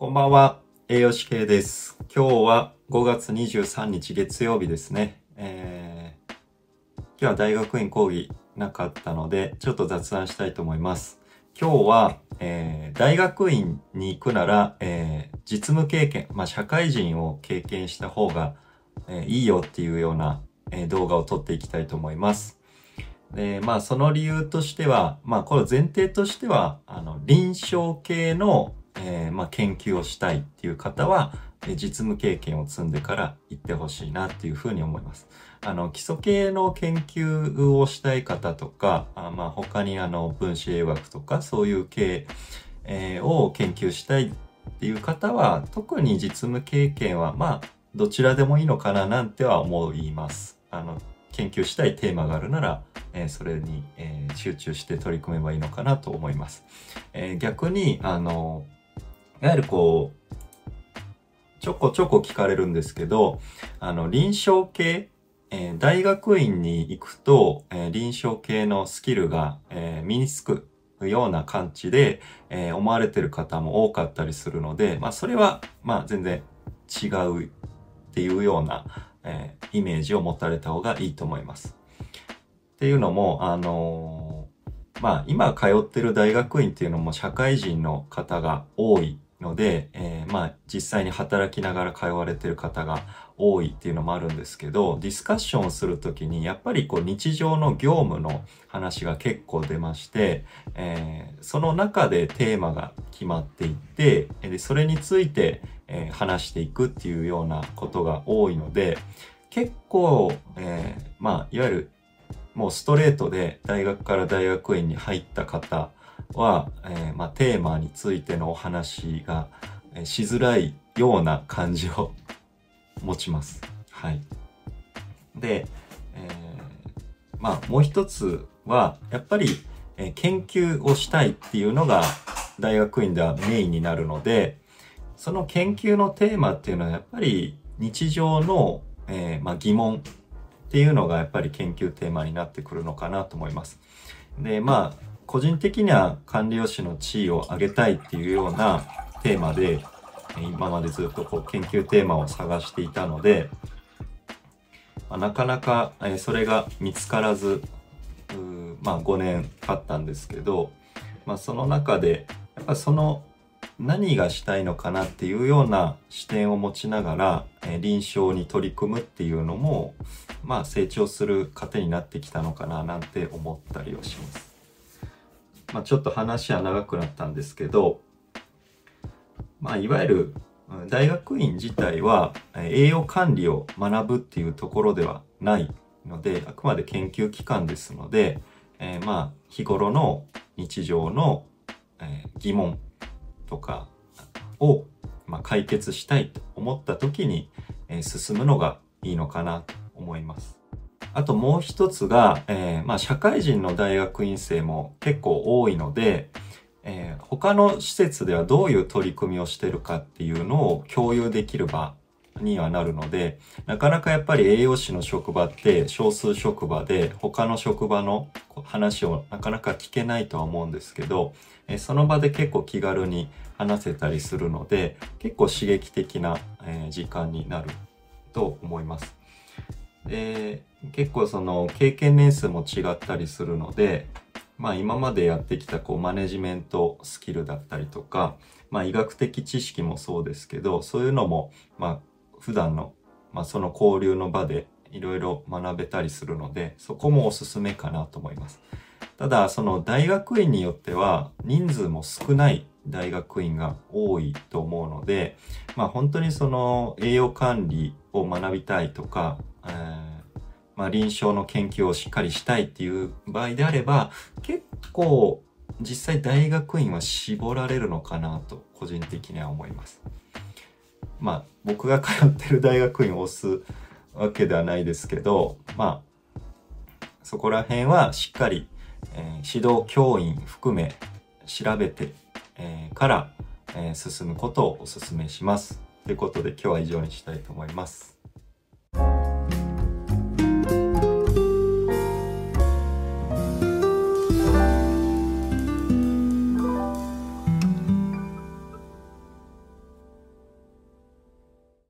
こんばんは、栄養士系です。今日は5月23日月曜日ですね。えー、今日は大学院講義なかったので、ちょっと雑談したいと思います。今日は、えー大学院に行くなら、えー実務経験、まあ、社会人を経験した方が、えーいいよっていうような、え動画を撮っていきたいと思います。で、まあ、その理由としては、まあ、これ前提としては、あの、臨床系の、えーまあ、研究をしたいっていう方は、え実務経験を積んでから行ってほしいなっていうふうに思います。あの、基礎系の研究をしたい方とか、あまあ、他にあの、分子栄学とか、そういう系、えーを研究したいっていう方は、特に実務経験は、まあ、どちらでもいいのかななんては思います。あの、研究したいテーマがあるなら、えーそれに、えー集中して取り組めばいいのかなと思います。え逆に、あの、いわゆるこう、ちょこちょこ聞かれるんですけど、あの、臨床系、えー大学院に行くと、えー臨床系のスキルが、えー身につくような感じで、え思われてる方も多かったりするので、まあ、それは、まあ、全然違うっていうような、えイメージを持たれた方がいいと思います。っていうのも、あのまあ、今通ってる大学院っていうのも社会人の方が多いので、えーまあ、実際に働きながら通われてる方が多いっていうのもあるんですけど、ディスカッションをするときに、やっぱりこう日常の業務の話が結構出まして、えーその中でテーマが決まっていって、でそれについて、えー話していくっていうようなことが多いので、結構、えーまあ、いわゆるもうストレートで大学から大学院に入った方は、えーまあ、テーマについてのお話が、えしづらいような感じを持ちます。はい。で、えーまあ、もう一つは、やっぱり、えー研究をしたいっていうのが大学院ではメインになるので、その研究のテーマっていうのはやっぱり日常の、えーまあ、疑問っていうのがやっぱり研究テーマになってくるのかなと思います。で、まあ、個人的には管理栄養士の地位を上げたいっていうようなテーマで、今までずっとこう研究テーマを探していたので、ま、なかなか、それが見つからず、まあ5年経ったんですけど、まあその中で、やっぱその何がしたいのかなっていうような視点を持ちながら、え臨床に取り組むっていうのも、まあ成長する糧になってきたのかななんて思ったりはします。まあちょっと話は長くなったんですけど、まあいわゆる大学院自体は栄養管理を学ぶっていうところではないので、あくまで研究機関ですので、えーまあ日頃の日常の、え疑問とかを、ま、解決したいと思った時に、え進むのがいいのかなと思います。あともう一つが、えーまあ社会人の大学院生も結構多いので、えー他の施設ではどういう取り組みをしてるかっていうのを共有できる場にはなるので、なかなかやっぱり栄養士の職場って少数職場で他の職場の話をなかなか聞けないとは思うんですけど、えーその場で結構気軽に話せたりするので、結構刺激的な、えー時間になると思います。で、結構その経験年数も違ったりするので、まあ今までやってきたこうマネジメントスキルだったりとか、まあ医学的知識もそうですけど、そういうのもまあ普段の、まあその交流の場でいろいろ学べたりするので、そこもおすすめかなと思います。ただその大学院によっては人数も少ない大学院が多いと思うので、まあ本当にその栄養管理を学びたいとか、えーまあ臨床の研究をしっかりしたいっていう場合であれば、結構実際大学院は絞られるのかなと個人的には思います。まあ僕が通ってる大学院を押すわけではないですけど、まあそこら辺はしっかり、えー指導教員含め調べて、えーから、えー進むことをお勧めします。ということで今日は以上にしたいと思います。